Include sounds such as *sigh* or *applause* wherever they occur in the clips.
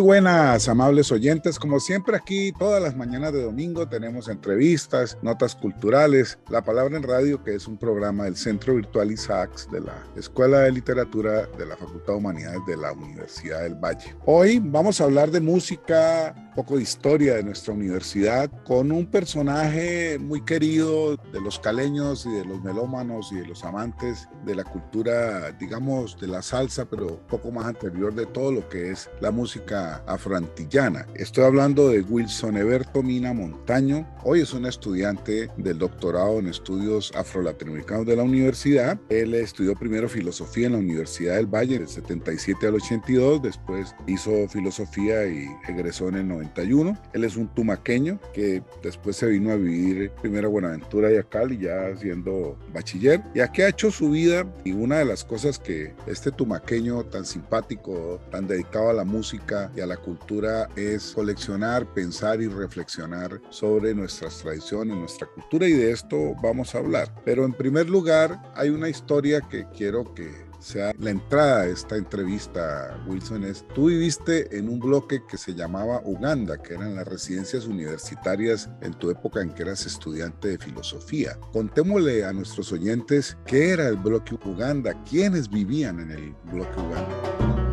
Muy buenas, amables oyentes. Como siempre aquí, todas las mañanas de domingo tenemos entrevistas, notas culturales, La Palabra en Radio, que es un programa del Centro Virtual ISACS de la Escuela de Literatura de la Facultad de Humanidades de la Universidad del Valle. Hoy vamos a hablar de música, poco de historia de nuestra universidad, con un personaje muy querido de los caleños y de los melómanos y de los amantes de la cultura, digamos, de la salsa, pero poco más anterior de todo lo que es la música afroantillana. Estoy hablando de Wilson Eberto Mina Montaño. Hoy es un estudiante del doctorado en estudios afro-latinoamericanos de la universidad. Él estudió primero filosofía en la Universidad del Valle del 77 al 82, después hizo filosofía y egresó en el 91. Él es un tumaqueño que después se vino a vivir primero a Buenaventura y a Cali ya siendo bachiller. Y aquí ha hecho su vida y una de las cosas que este tumaqueño tan simpático, tan dedicado a la música, y a la cultura es coleccionar, pensar y reflexionar sobre nuestras tradiciones, nuestra cultura y de esto vamos a hablar. Pero en primer lugar hay una historia que quiero que sea la entrada de esta entrevista, Wilson, es, tú viviste en un bloque que se llamaba Uganda, que eran las residencias universitarias en tu época en que eras estudiante de filosofía. Contémosle a nuestros oyentes qué era el bloque Uganda, quiénes vivían en el bloque Uganda.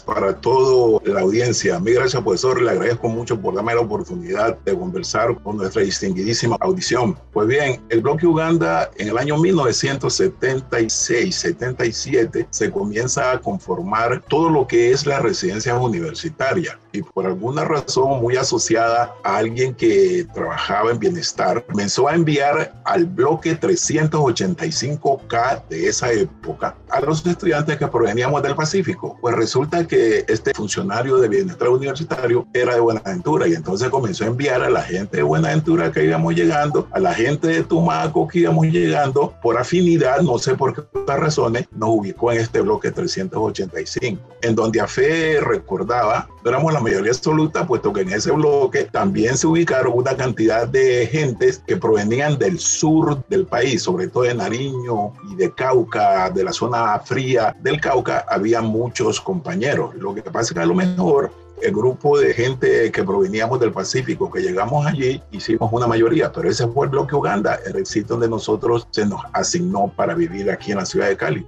Para toda la audiencia. Mi gracias, profesor. Le agradezco mucho por darme la oportunidad de conversar con nuestra distinguidísima audición. Pues bien, el bloque Uganda en el año 1976-77 se comienza a conformar todo lo que es la residencia universitaria y por alguna razón muy asociada a alguien que trabajaba en bienestar, comenzó a enviar al bloque 385K de esa época a los estudiantes que proveníamos del Pacífico. Pues resulta que este funcionario de bienestar universitario era de Buenaventura y entonces comenzó a enviar a la gente de Buenaventura que íbamos llegando, a la gente de Tumaco que íbamos llegando, por afinidad, no sé por qué razones, nos ubicó en este bloque 385, en donde a fe recordaba, no éramos la mayoría absoluta, puesto que en ese bloque también se ubicaron una cantidad de gentes que provenían del sur del país, sobre todo de Nariño y de Cauca, de la zona fría del Cauca, había muchos compañeros lo que pasa es que a lo mejor el grupo de gente que proveníamos del Pacífico, que llegamos allí, hicimos una mayoría, pero ese fue el bloque Uganda, el sitio donde nosotros se nos asignó para vivir aquí en la ciudad de Cali.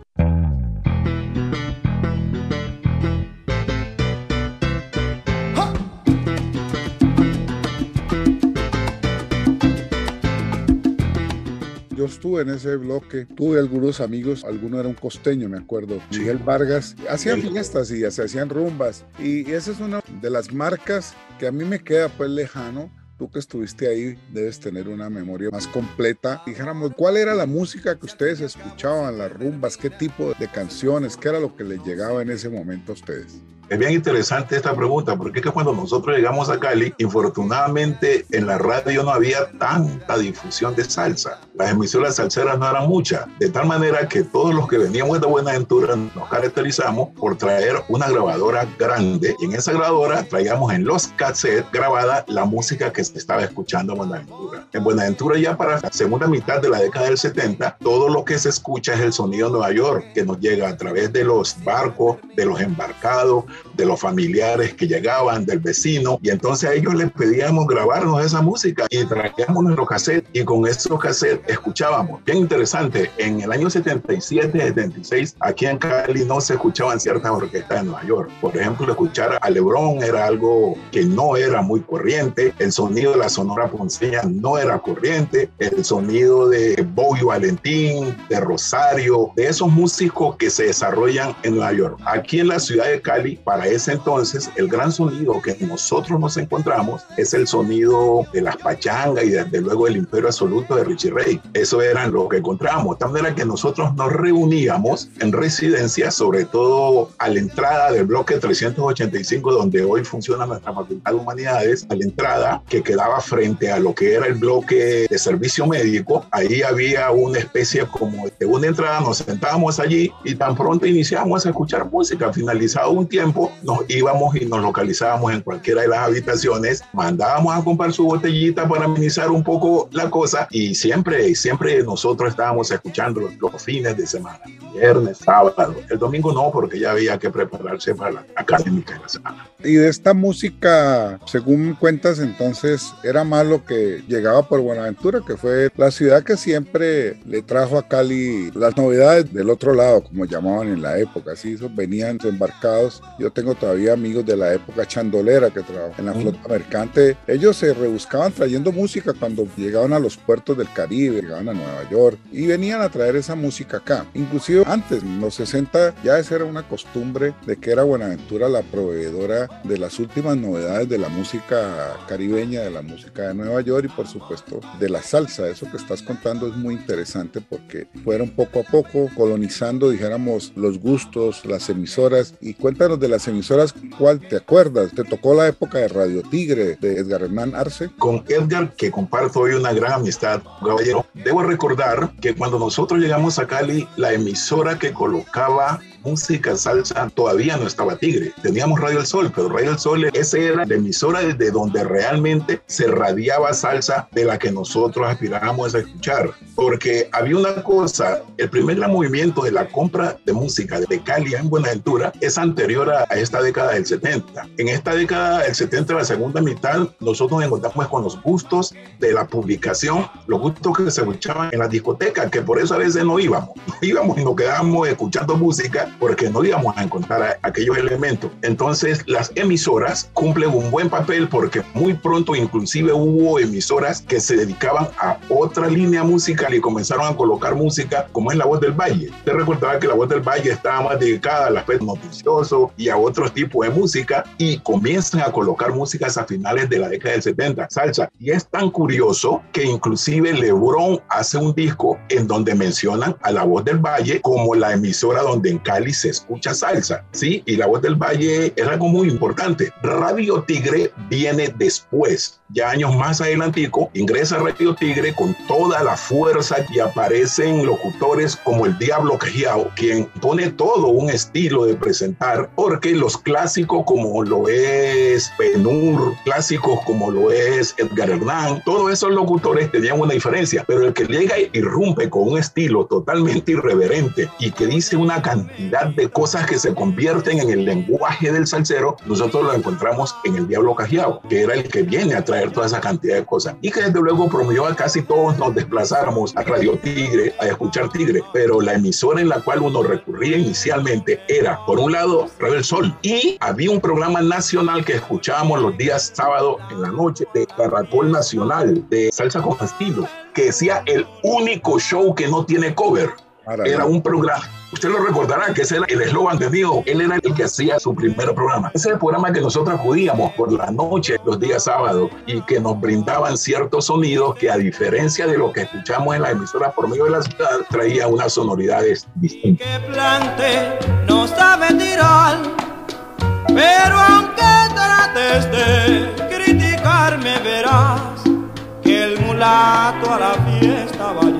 Estuve en ese bloque, tuve algunos amigos, alguno era un costeño, me acuerdo, Miguel Vargas, hacían fiestas y se hacían rumbas. Y, esa es una de las marcas que a mí me queda pues lejano, Tú que estuviste ahí debes tener una memoria más completa. Dijéramos, ¿cuál era la música que ustedes escuchaban, las rumbas? ¿Qué tipo de canciones? ¿Qué era lo que les llegaba en ese momento a ustedes? Es bien interesante esta pregunta, porque es que cuando nosotros llegamos a Cali, infortunadamente en la radio no había tanta difusión de salsa. Las emisoras salseras no eran muchas, de tal manera que todos los que veníamos de Buenaventura nos caracterizamos por traer una grabadora grande y en esa grabadora traíamos en los cassettes grabada la música que se estaba escuchando en Buenaventura. En Buenaventura ya para la segunda mitad de la década del 70, todo lo que se escucha es el sonido de Nueva York, que nos llega a través de los barcos, de los embarcados, de los familiares que llegaban, del vecino, y entonces a ellos les pedíamos grabarnos esa música y traíamos nuestro cassette y con esos cassettes escuchábamos. Bien interesante, en el año 77, 76, aquí en Cali no se escuchaban ciertas orquestas en Nueva York. Por ejemplo, escuchar a Lebron era algo que no era muy corriente, el sonido de la Sonora Ponceña no era corriente, el sonido de Bowie Valentín, de Rosario, de esos músicos que se desarrollan en Nueva York. Aquí en la ciudad de Cali, para ese entonces, el gran sonido que nosotros nos encontramos es el sonido de las pachangas y desde luego el imperio absoluto de Richie Ray. Eso era lo que encontramos. De manera que nosotros nos reuníamos en residencia, sobre todo a la entrada del bloque 385, donde hoy funciona nuestra Facultad de Humanidades, a la entrada que quedaba frente a lo que era el bloque de servicio médico. Ahí había una especie como de una entrada, nos sentábamos allí y tan pronto iniciamos a escuchar música. Finalizado un tiempo, nos íbamos y nos localizábamos en cualquiera de las habitaciones, mandábamos a comprar su botellita para amenizar un poco la cosa y siempre, siempre nosotros estábamos escuchando los, fines de semana, viernes, sábado. El domingo no, porque ya había que prepararse para la académica de la semana. Y de esta música, según cuentas, entonces era más lo que llegaba por Buenaventura, que fue la ciudad que siempre le trajo a Cali las novedades del otro lado, como llamaban en la época. Así venían embarcados. Yo tengo todavía amigos de la época chandolera que trabajaban en la flota mercante. Ellos se rebuscaban trayendo música cuando llegaban a los puertos del Caribe, llegaban a Nueva York y venían a traer esa música acá. Inclusive antes, en los 60, ya esa era una costumbre de que era Buenaventura la proveedora de las últimas novedades de la música caribeña, de la música de Nueva York y por supuesto de la salsa. Eso que estás contando es muy interesante porque fueron poco a poco colonizando, dijéramos, los gustos, las emisoras. Y cuéntanos de las emisoras, ¿cuál te acuerdas? ¿Te tocó la época de Radio Tigre, de Edgar Hernán Arce? Con Edgar, que comparto hoy una gran amistad, caballero, debo recordar que cuando nosotros llegamos a Cali, la emisora que colocaba música salsa todavía no estaba Tigre. Teníamos Radio El Sol, pero Radio El Sol, esa era la emisora desde donde realmente se radiaba salsa de la que nosotros aspirábamos a escuchar. Porque había una cosa, el primer movimiento de la compra de música de Cali en Buenaventura es anterior a, esta década del 70. En esta década del 70, la segunda mitad, nosotros nos encontramos con los gustos de la publicación, los gustos que se escuchaban en las discotecas, que por eso a veces no íbamos. *laughs* íbamos y nos quedábamos escuchando música porque no íbamos a encontrar aquellos elementos. Entonces, las emisoras cumplen un buen papel porque muy pronto inclusive hubo emisoras que se dedicaban a otra línea musical y comenzaron a colocar música como es La Voz del Valle. Te recordará que La Voz del Valle estaba más dedicada al aspecto noticioso y a otros tipos de música y comienzan a colocar músicas a finales de la década del 70, salsa. Y es tan curioso que inclusive Lebron hace un disco en donde mencionan a La Voz del Valle como la emisora donde en Cali se escucha salsa, ¿sí? Y La Voz del Valle es algo muy importante. Radio Tigre viene después, ya años más adelantico, ingresa Radio Tigre con toda la fuerza y aparecen locutores como el Diablo Quejiao, quien pone todo un estilo de presentar, porque los clásicos como lo es Penur, clásicos como lo es Edgar Hernán, todos esos locutores tenían una diferencia, pero el que llega y irrumpe con un estilo totalmente irreverente y que dice una cantidad de cosas que se convierten en el lenguaje del salsero, nosotros lo encontramos en el Diablo Cajiao, que era el que viene a traer toda esa cantidad de cosas. Y que desde luego promovió a casi todos nos desplazáramos a Radio Tigre, a escuchar Tigre, pero la emisora en la cual uno recurría inicialmente era, por un lado, Radio El Sol. Y había un programa nacional que escuchábamos los días sábado en la noche de Caracol Nacional de Salsa con Estilo, que decía el único show que no tiene cover. Era un programa Usted lo recordará que ese era el eslogan de Dios. Él era el que hacía su primer programa. Ese es el programa que nosotros acudíamos por la noche, los días sábados, y que nos brindaban ciertos sonidos que, a diferencia de lo que escuchamos en la emisora por medio de la ciudad, traía unas sonoridades distintas. Que plante no sabe tirar, pero aunque trates de criticarme, verás que el mulato a la fiesta va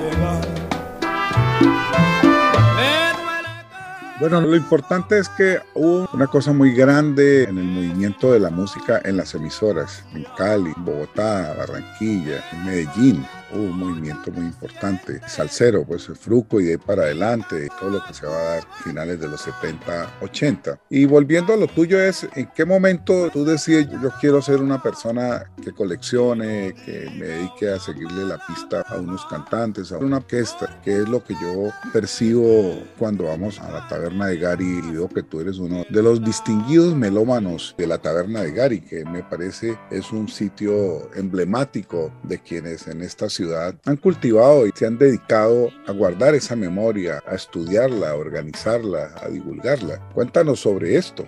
Bueno, lo importante es que hubo una cosa muy grande en el movimiento de la música en las emisoras, en Cali, Bogotá, Barranquilla, en Medellín. Hubo un movimiento muy importante. Salsero, pues el fruco y de ahí para adelante, todo lo que se va a dar finales de los 70, 80. Y volviendo a lo tuyo es, ¿en qué momento tú decides yo quiero ser una persona que coleccione, que me dedique a seguirle la pista a unos cantantes, a una orquesta, que es lo que yo percibo cuando vamos a la taberna de Gary y veo que tú eres uno de los distinguidos melómanos de la taberna de Gary, que me parece es un sitio emblemático de quienes en esta han cultivado y se han dedicado a guardar esa memoria, a estudiarla, a organizarla, a divulgarla. Cuéntanos sobre esto.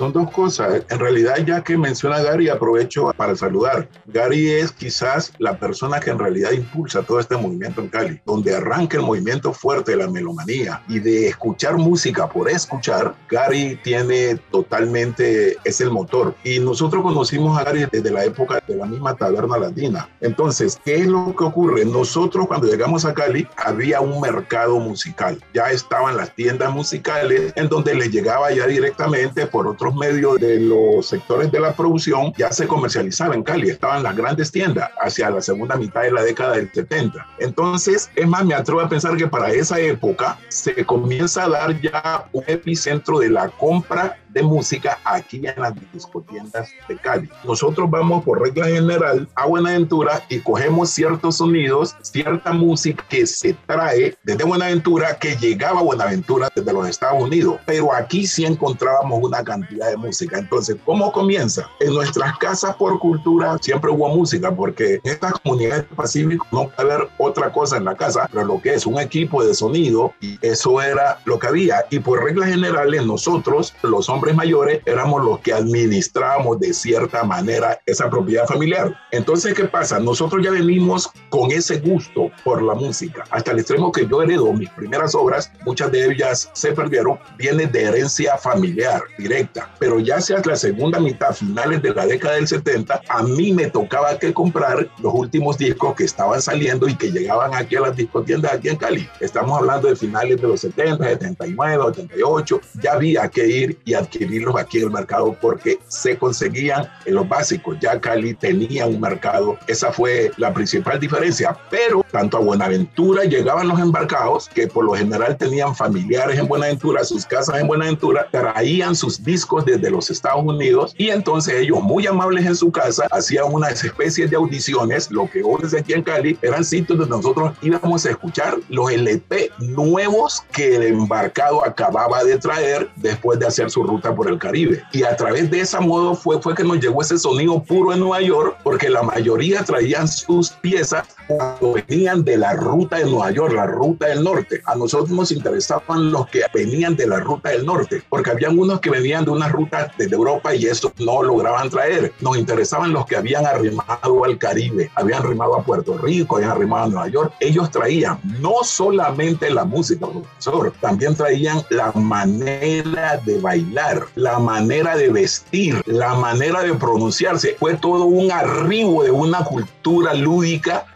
Son dos cosas. En realidad, ya que menciona Gary, aprovecho para saludar. Gary es quizás la persona que en realidad impulsa todo este movimiento en Cali, donde arranca el movimiento fuerte de la melomanía y de escuchar música por escuchar. Gary tiene totalmente, es el motor. Y nosotros conocimos a Gary desde la época de la misma taberna latina. Entonces, ¿qué es lo que ocurre? Nosotros cuando llegamos a Cali había un mercado musical. Ya estaban las tiendas musicales en donde les llegaba ya directamente por otros medios de los sectores de la producción ya se comercializaba en Cali, estaban las grandes tiendas hacia la segunda mitad de la década del 70. Entonces, es más, me atrevo a pensar que para esa época se comienza a dar ya un epicentro de la compra de música aquí en las discotiendas de Cali. Nosotros vamos por regla general a Buenaventura y cogemos ciertos sonidos, cierta música que se trae desde Buenaventura que llegaba a Buenaventura desde los Estados Unidos, pero aquí sí encontrábamos una cantidad de música. Entonces, ¿cómo comienza? En nuestras casas por cultura siempre hubo música porque en estas comunidades del Pacífico no puede haber otra cosa en la casa, pero lo que es un equipo de sonido y eso era lo que había. Y por reglas generales nosotros, los hombres hombres mayores éramos los que administrábamos de cierta manera esa propiedad familiar. Entonces, ¿qué pasa? Nosotros ya venimos con ese gusto por la música, hasta el extremo que yo heredo mis primeras obras, muchas de ellas se perdieron, viene de herencia familiar directa, pero ya hacia la segunda mitad, finales de la década del 70, a mí me tocaba que comprar los últimos discos que estaban saliendo y que llegaban aquí a las discotiendas aquí en Cali. Estamos hablando de finales de los 70, 79, 88, ya había que ir y adquirir adquirirlos aquí en el mercado porque se conseguían en los básicos. Ya Cali tenía un mercado. Esa fue la principal diferencia. Pero tanto a Buenaventura llegaban los embarcados, que por lo general tenían familiares en Buenaventura, sus casas en Buenaventura, traían sus discos desde los Estados Unidos y entonces ellos, muy amables en su casa, hacían unas especies de audiciones. Lo que hoy es aquí en Cali eran sitios donde nosotros íbamos a escuchar los LP nuevos que el embarcado acababa de traer después de hacer su ruta por el Caribe. Y a través de ese modo fue, fue que nos llegó ese sonido puro en Nueva York, porque la mayoría traían sus piezas cuando venían de la ruta de Nueva York, la ruta del norte. A nosotros nos interesaban los que venían de la ruta del norte, porque habían unos que venían de una ruta desde Europa y eso no lograban traer. Nos interesaban los que habían arrimado al Caribe, habían arrimado a Puerto Rico, habían arrimado a Nueva York. Ellos traían no solamente la música, profesor, también traían la manera de bailar la manera de vestir, la manera de pronunciarse. Fue todo un arribo de una cultura lúdica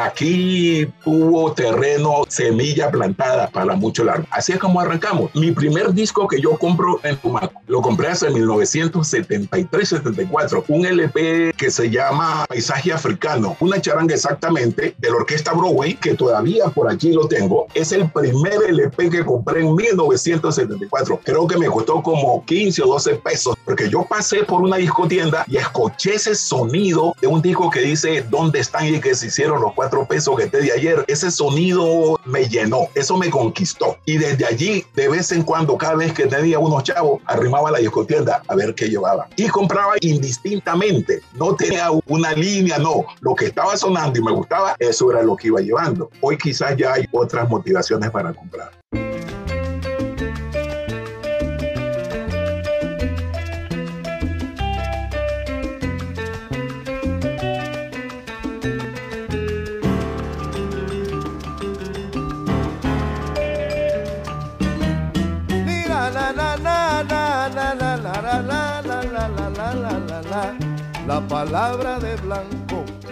aquí tuvo terreno, semilla plantada para mucho largo. Así es como arrancamos. Mi primer disco que yo compro en Tumaco, lo compré hace 1973-74, un LP que se llama Paisaje Africano, una charanga exactamente de la orquesta Broadway, que todavía por aquí lo tengo. Es el primer LP que compré en 1974. Creo que me costó como 15 o 12 pesos, porque yo pasé por una discotienda y escuché ese sonido de un disco que dice ¿Dónde están y que se hicieron los cuatro pesos que te di ayer, ese sonido me llenó, eso me conquistó. Y desde allí, de vez en cuando, cada vez que tenía unos chavos, arrimaba la discotienda a ver qué llevaba. Y compraba indistintamente, no tenía una línea, no. Lo que estaba sonando y me gustaba, eso era lo que iba llevando. Hoy quizás ya hay otras motivaciones para comprar. La palabra blanco con el ritmo de negro.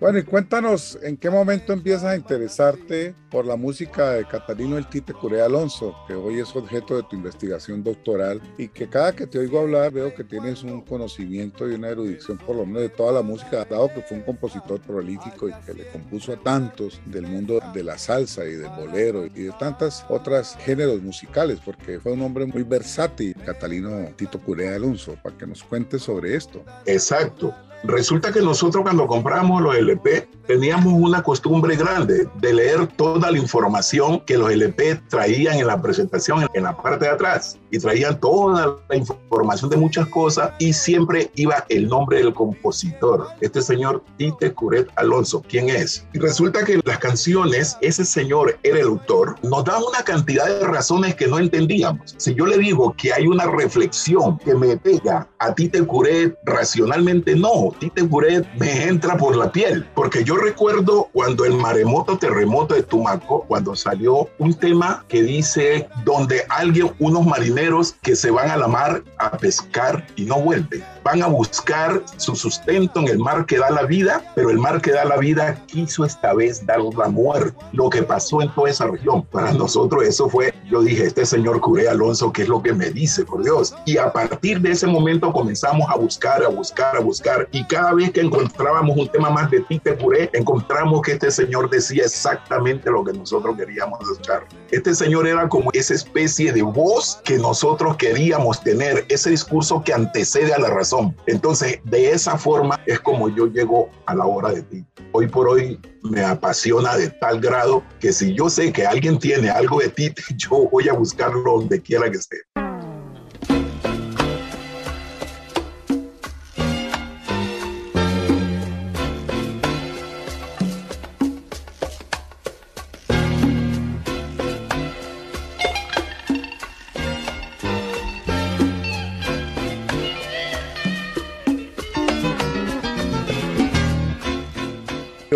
Bueno, y cuéntanos en qué momento empiezas a interesarte por la música de Catalino El Tite Curé Alonso, que hoy es objeto de tu investigación doctoral y que cada que te oigo hablar veo que tienes un conocimiento y una erudición por lo menos de toda la música, dado que fue un compositor prolífico y que le compuso a tantos del mundo de la salsa y del bolero y de tantas otras géneros musicales, porque fue un hombre muy versátil, Catalino Tito Curé Alonso, para que nos cuentes sobre esto. Exacto. Resulta que nosotros cuando compramos los LP teníamos una costumbre grande de leer toda la información que los LP traían en la presentación en la parte de atrás y traían toda la información de muchas cosas y siempre iba el nombre del compositor, este señor Tite Curet Alonso. ¿Quién es? Y resulta que las canciones, ese señor era el autor, nos da una cantidad de razones que no entendíamos. Si yo le digo que hay una reflexión que me pega a Tite Curet racionalmente, no, Tite Curet me entra por la piel, porque yo recuerdo cuando el maremoto terremoto de Tumaco, cuando salió un tema que dice donde alguien, unos marineros que se van a la mar a pescar y no vuelven van a buscar su sustento en el mar que da la vida, pero el mar que da la vida quiso esta vez dar la muerte. Lo que pasó en toda esa región, para nosotros eso fue, yo dije, este señor Curé Alonso, ¿qué es lo que me dice, por Dios? Y a partir de ese momento comenzamos a buscar, a buscar, a buscar, y cada vez que encontrábamos un tema más de Tite Curé, encontramos que este señor decía exactamente lo que nosotros queríamos escuchar. Este señor era como esa especie de voz que nosotros queríamos tener, ese discurso que antecede a la razón entonces, de esa forma es como yo llego a la hora de ti. Hoy por hoy me apasiona de tal grado que si yo sé que alguien tiene algo de ti, *laughs* yo voy a buscarlo donde quiera que esté.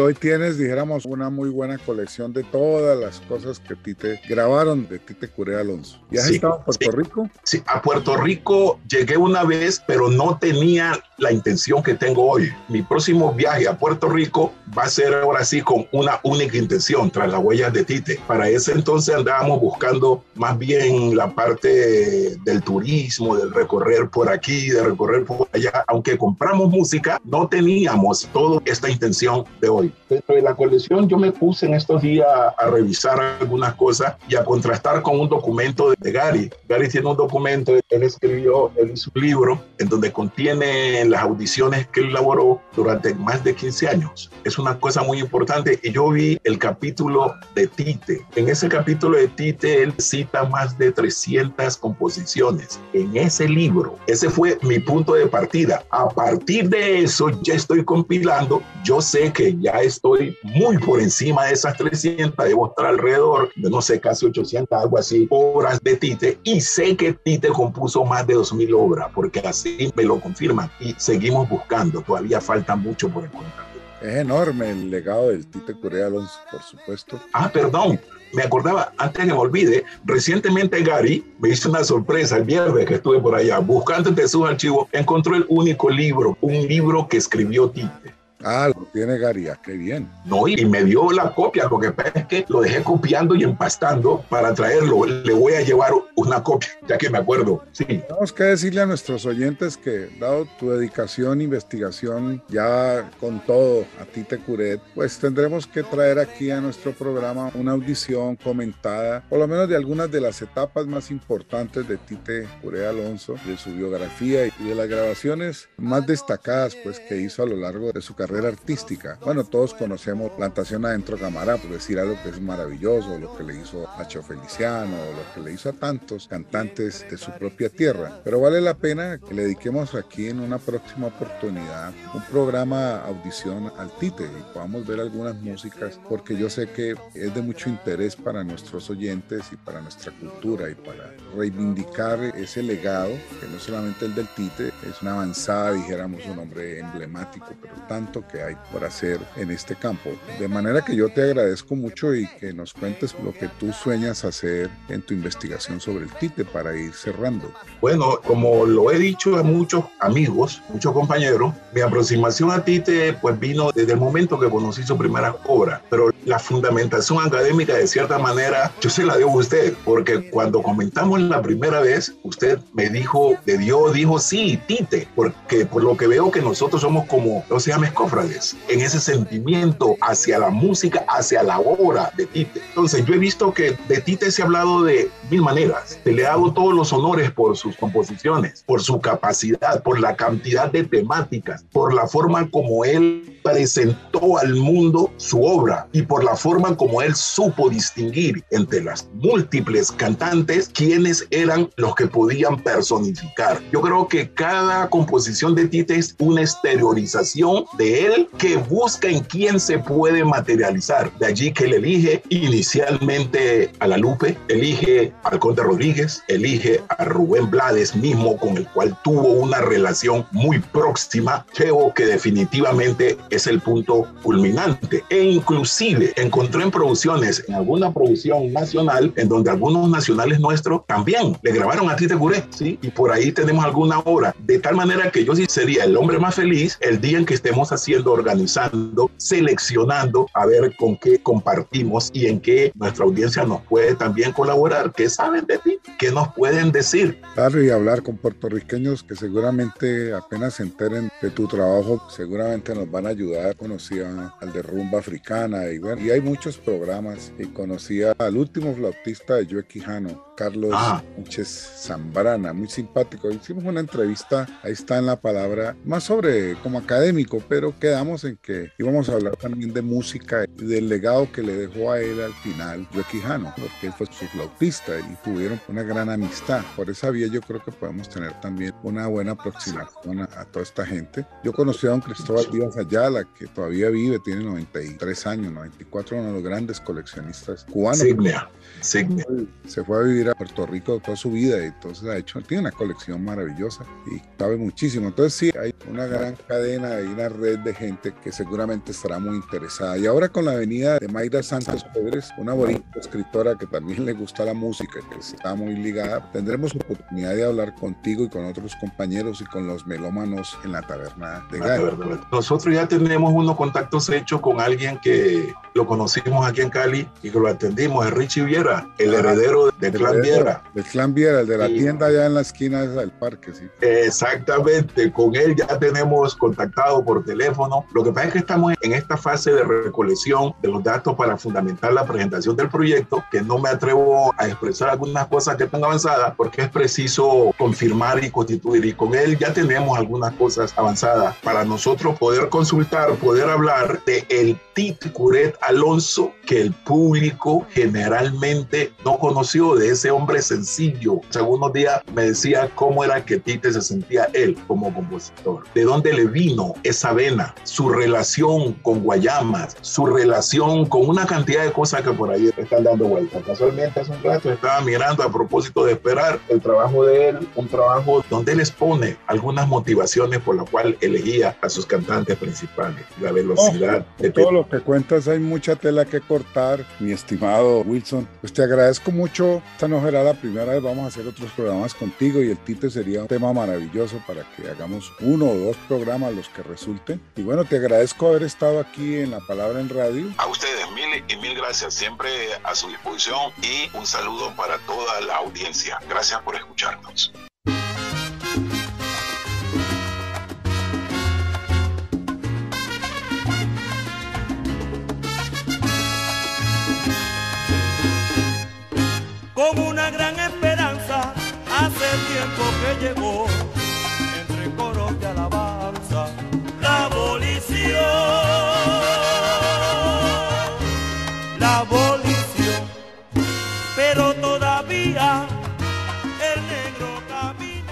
Hoy tienes, dijéramos, una muy buena colección de todas las cosas que Tite grabaron de Tite Curé Alonso. ¿Y has estado en Puerto Rico? Sí, a Puerto Rico llegué una vez, pero no tenía la intención que tengo hoy. Mi próximo viaje a Puerto Rico va a ser ahora sí con una única intención, tras las huellas de Tite. Para ese entonces andábamos buscando más bien la parte del turismo, del recorrer por aquí, de recorrer por allá. Aunque compramos música, no teníamos toda esta intención de hoy. Dentro de la colección yo me puse en estos días a revisar algunas cosas y a contrastar con un documento de Gary. Gary tiene un documento, él escribió, él hizo un libro en donde contiene las audiciones que él elaboró durante más de 15 años. Es una cosa muy importante y yo vi el capítulo de Tite. En ese capítulo de Tite él cita más de 300 composiciones. En ese libro, ese fue mi punto de partida. A partir de eso ya estoy compilando. Yo sé que ya estoy muy por encima de esas 300, debo estar alrededor de no sé, casi 800, algo así, obras de Tite y sé que Tite compuso más de 2000 obras porque así me lo confirman y seguimos buscando, todavía falta mucho por encontrar. Es enorme el legado del Tite Alonso, por supuesto. Ah, perdón, me acordaba, antes que me olvide, recientemente Gary me hizo una sorpresa el viernes que estuve por allá, buscando entre sus archivos, encontró el único libro, un libro que escribió Tite Ah, lo tiene Garía, qué bien. No, y me dio la copia, lo que pasa es que lo dejé copiando y empastando para traerlo. Le voy a llevar una copia, ya que me acuerdo. Sí. Tenemos que decirle a nuestros oyentes que, dado tu dedicación, investigación, ya con todo a ti te Curet, pues tendremos que traer aquí a nuestro programa una audición comentada, por lo menos de algunas de las etapas más importantes de Tite Curet Alonso, de su biografía y de las grabaciones más destacadas pues que hizo a lo largo de su carrera artística. Bueno, todos conocemos Plantación Adentro Camará, por decir algo que es maravilloso, lo que le hizo a Cho Feliciano, lo que le hizo a tantos cantantes de su propia tierra. Pero vale la pena que le dediquemos aquí en una próxima oportunidad un programa audición al Tite y podamos ver algunas músicas, porque yo sé que es de mucho interés para nuestros oyentes y para nuestra cultura y para reivindicar ese legado, que no solamente el del Tite, es una avanzada, dijéramos, un hombre emblemático, pero tanto que hay por hacer en este campo. De manera que yo te agradezco mucho y que nos cuentes lo que tú sueñas hacer en tu investigación sobre el TITE para ir cerrando. Bueno, como lo he dicho a muchos amigos, muchos compañeros, mi aproximación a TITE pues vino desde el momento que conocí su primera obra, pero la fundamentación académica de cierta manera yo se la debo a usted, porque cuando comentamos la primera vez, usted me dijo, de Dios dijo sí, Tite, porque por lo que veo que nosotros somos como, no se llama escófrades, en ese sentimiento hacia la música, hacia la obra de Tite. Entonces yo he visto que de Tite se ha hablado de mil maneras, se le hago todos los honores por sus composiciones, por su capacidad, por la cantidad de temáticas, por la forma como él presentó al mundo su obra y por la forma como él supo distinguir entre las múltiples cantantes quienes eran los que podían personificar. Yo creo que cada composición de Tite es una exteriorización de él que busca en quién se puede materializar. De allí que él elige inicialmente a la Lupe, elige al Conde Rodríguez, elige a Rubén Blades mismo con el cual tuvo una relación muy próxima. Creo que definitivamente es el punto culminante. E inclusive encontré en producciones, en alguna producción nacional, en donde algunos nacionales nuestros también le grabaron a Tite Curé, ¿sí? Y por ahí tenemos alguna obra. De tal manera que yo sí sería el hombre más feliz el día en que estemos haciendo, organizando, seleccionando, a ver con qué compartimos y en qué nuestra audiencia nos puede también colaborar. ¿Qué saben de ti? ¿Qué nos pueden decir? Claro, y hablar con puertorriqueños que seguramente apenas se enteren de tu trabajo, seguramente nos van a ayudar conocía al de rumba africana y bueno, y hay muchos programas y conocía al último flautista de Joe Quijano, Carlos ah. Sánchez Zambrana, muy simpático. Hicimos una entrevista, ahí está en la palabra, más sobre como académico, pero quedamos en que íbamos a hablar también de música y del legado que le dejó a él al final Joe Quijano, porque él fue su flautista y tuvieron una gran amistad. Por esa vía yo creo que podemos tener también una buena aproximación a, toda esta gente. Yo conocí a don Cristóbal Díaz Ayala, que todavía vive, tiene 93 años, 94, uno de los grandes coleccionistas cubanos. Signia, Signia. Se fue a vivir a Puerto Rico toda su vida y entonces ha hecho, tiene una colección maravillosa y sabe muchísimo. Entonces sí, hay una gran cadena y una red de gente que seguramente estará muy interesada. Y ahora con la venida de Mayra Santos Pérez, una bonita escritora que también le gusta la música que está muy ligada, tendremos oportunidad de hablar contigo y con otros compañeros y con los melómanos en la taberna de Gary. Nosotros ya tenemos unos contactos hechos con alguien que lo conocimos aquí en Cali y que lo atendimos, es Richie Viera, el heredero del clan Viera. Del clan Viera, el de la tienda allá en la esquina del parque, sí. Exactamente, con él ya tenemos contactado por teléfono. Lo que pasa es que estamos en esta fase de recolección de los datos para fundamentar la presentación del proyecto, que no me atrevo a expresar algunas cosas que están avanzadas porque es preciso confirmar y constituir. Y con él ya tenemos algunas cosas avanzadas para nosotros poder consultar, poder hablar de el Tite Curet Alonso que el público generalmente no conoció, de ese hombre sencillo. Algunos días me decía cómo era que Tite se sentía él como compositor, de dónde le vino esa vena, su relación con Guayamas, su relación con una cantidad de cosas que por ahí están dando vueltas. Casualmente hace un rato estaba mirando a propósito de esperar el trabajo de él, un trabajo donde él expone algunas motivaciones por las cuales elegía a sus cantantes principales, la velocidad. de todo lo que cuentas hay mucha tela que cortar, mi estimado Wilson. Pues te agradezco mucho. Esta no será la primera vez, vamos a hacer otros programas contigo y el Tite sería un tema maravilloso para que hagamos uno o dos programas los que resulten. Y bueno, te agradezco haber estado aquí en La Palabra en Radio. A ustedes mil y mil gracias, siempre a su disposición y un saludo para toda la audiencia. Gracias por escucharnos. Como una gran esperanza. Hace tiempo que llegó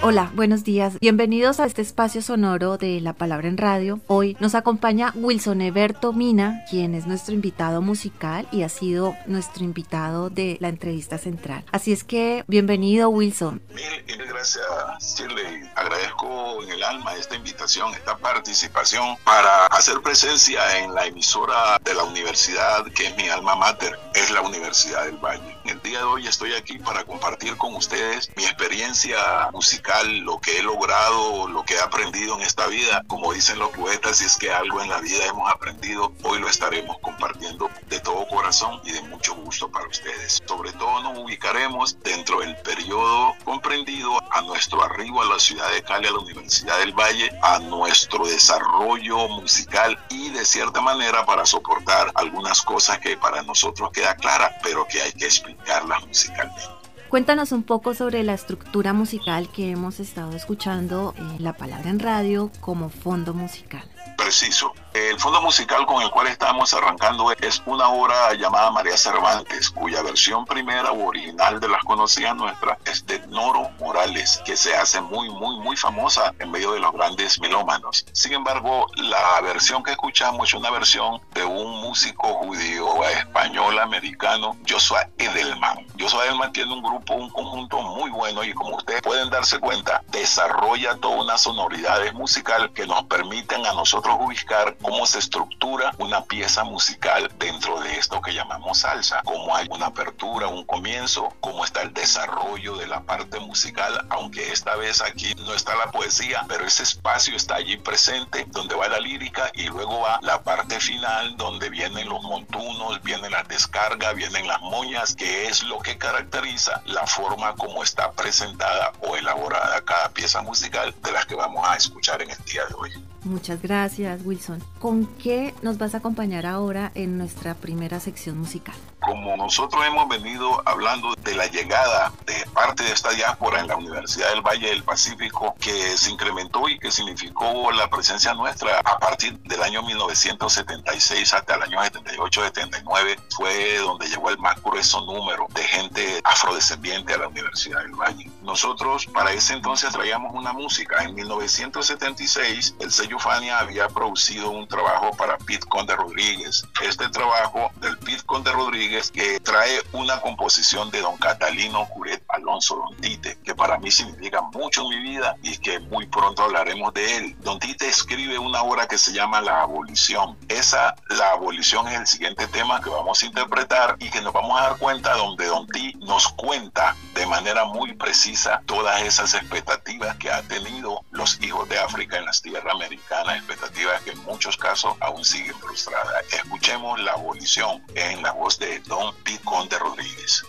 Hola, buenos días. Bienvenidos a este espacio sonoro de La Palabra en Radio. Hoy nos acompaña Wilson Eberto Mina, quien es nuestro invitado musical y ha sido nuestro invitado de la entrevista central. Así es que, bienvenido Wilson. Mil, gracias, Shirley. Agradezco en el alma esta invitación, esta participación para hacer presencia en la emisora de la universidad que es mi alma mater, es la Universidad del Valle. El día de hoy estoy aquí para compartir con ustedes mi experiencia musical lo que he logrado, lo que he aprendido en esta vida. Como dicen los poetas, si es que algo en la vida hemos aprendido, hoy lo estaremos compartiendo de todo corazón y de mucho gusto para ustedes. Sobre todo nos ubicaremos dentro del periodo comprendido a nuestro arribo a la ciudad de Cali, a la Universidad del Valle, a nuestro desarrollo musical y de cierta manera para soportar algunas cosas que para nosotros queda clara, pero que hay que explicarlas musicalmente. Cuéntanos un poco sobre la estructura musical que hemos estado escuchando en la palabra en radio como fondo musical. Preciso. El fondo musical con el cual estamos arrancando es una obra llamada María Cervantes, cuya versión primera o original de las conocidas nuestras es de Noro Morales, que se hace muy, muy, muy famosa en medio de los grandes melómanos. Sin embargo, la versión que escuchamos es una versión de un músico judío español americano, Joshua Edelman. Joshua Edelman tiene un grupo, un conjunto muy bueno y como ustedes pueden darse cuenta, desarrolla toda una sonoridad musical que nos permiten a nosotros ubicar cómo se estructura una pieza musical dentro de esto que llamamos salsa, cómo hay una apertura, un comienzo, cómo está el desarrollo de la parte musical, aunque esta vez aquí no está la poesía, pero ese espacio está allí presente donde va la lírica y luego va la parte final donde vienen los montunos, vienen las descargas, vienen las moñas, que es lo que caracteriza la forma como está presentada o elaborada cada pieza musical de las que vamos a escuchar en el día de hoy. Muchas gracias, Wilson. ¿Con qué nos vas a acompañar ahora en nuestra primera sección musical? Como nosotros hemos venido hablando de la llegada de parte de esta diáspora en la Universidad del Valle del Pacífico, que se incrementó y que significó la presencia nuestra a partir del año 1976 hasta el año 78-79, fue donde llegó el más grueso número de gente afrodescendiente a la Universidad del Valle. Nosotros para ese entonces traíamos una música. En 1976 el sello Fania había producido un trabajo para Pete Conde Rodríguez. Este trabajo del Pete Conde Rodríguez que trae una composición de don Catalino Curet Alonso Don Tite, que para mí significa mucho en mi vida y que muy pronto hablaremos de él. Don Tite escribe una obra que se llama La Abolición. Esa, La Abolición, es el siguiente tema que vamos a interpretar y que nos vamos a dar cuenta donde Don Tite nos cuenta de manera muy precisa todas esas expectativas que ha tenido los hijos de África en las tierras americanas, expectativas que en muchos casos aún siguen frustradas. Escuchemos La Abolición en la voz de Don Picón de Rodríguez.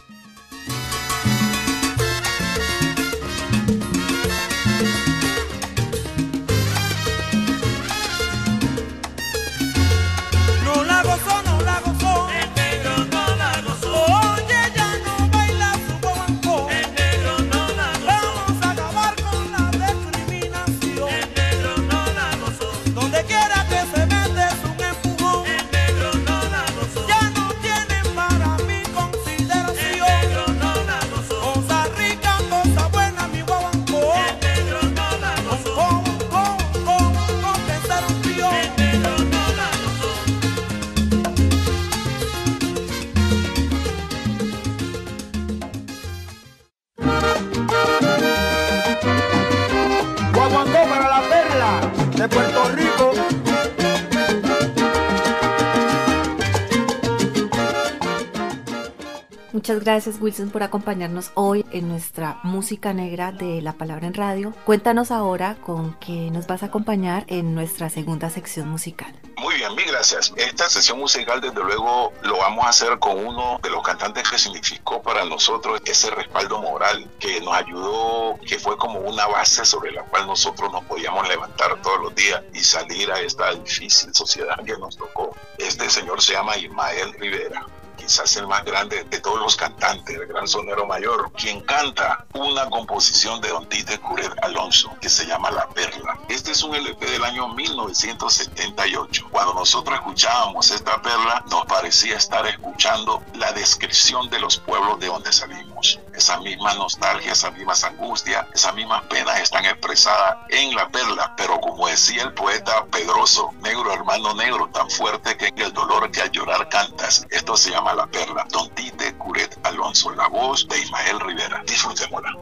Muchas gracias Wilson por acompañarnos hoy en nuestra música negra de la palabra en radio. Cuéntanos ahora con qué nos vas a acompañar en nuestra segunda sección musical. Muy bien, mil gracias. Esta sesión musical desde luego lo vamos a hacer con uno de los cantantes que significó para nosotros ese respaldo moral que nos ayudó, que fue como una base sobre la cual nosotros nos podíamos levantar todos los días y salir a esta difícil sociedad que nos tocó. Este señor se llama Ismael Rivera quizás el más grande de todos los cantantes, el gran sonero mayor, quien canta una composición de Don Tite Curet Alonso que se llama La Perla. Este es un LP del año 1978. Cuando nosotros escuchábamos esta perla, nos parecía estar escuchando la descripción de los pueblos de donde salimos vivimos. Esa misma nostalgia, esas mismas angustias, esas mismas penas están expresadas en la perla, pero como decía el poeta Pedroso, negro hermano negro, tan fuerte que en el dolor que al llorar cantas. Esto se llama La Perla. Don Tite Curet Alonso, la voz de Ismael Rivera. Disfrutémosla.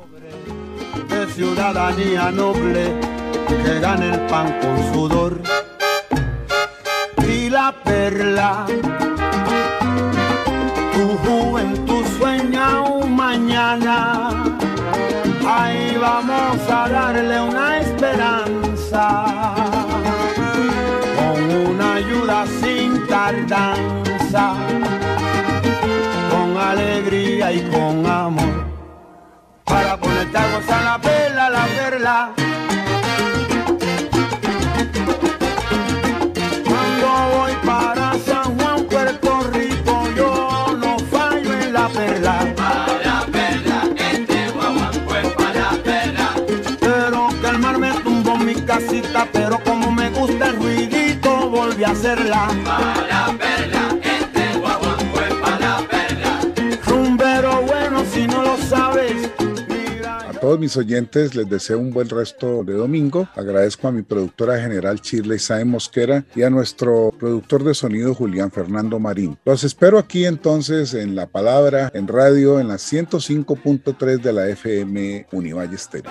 De ciudadanía noble que el pan con sudor y la perla ahí vamos a darle una esperanza. Con una ayuda sin tardanza, con alegría y con amor, para ponerte a gozar la perla, la perla. A hacerla. Para verla, este guaguanco es para verla. Rumbero bueno, si no lo sabes. A todos mis oyentes les deseo un buen resto de domingo. Agradezco a mi productora general Shirley Sae Mosquera y a nuestro productor de sonido Julián Fernando Marín. Los espero aquí entonces en La Palabra, en radio, en la 105.3 de la FM Univalle Stereo.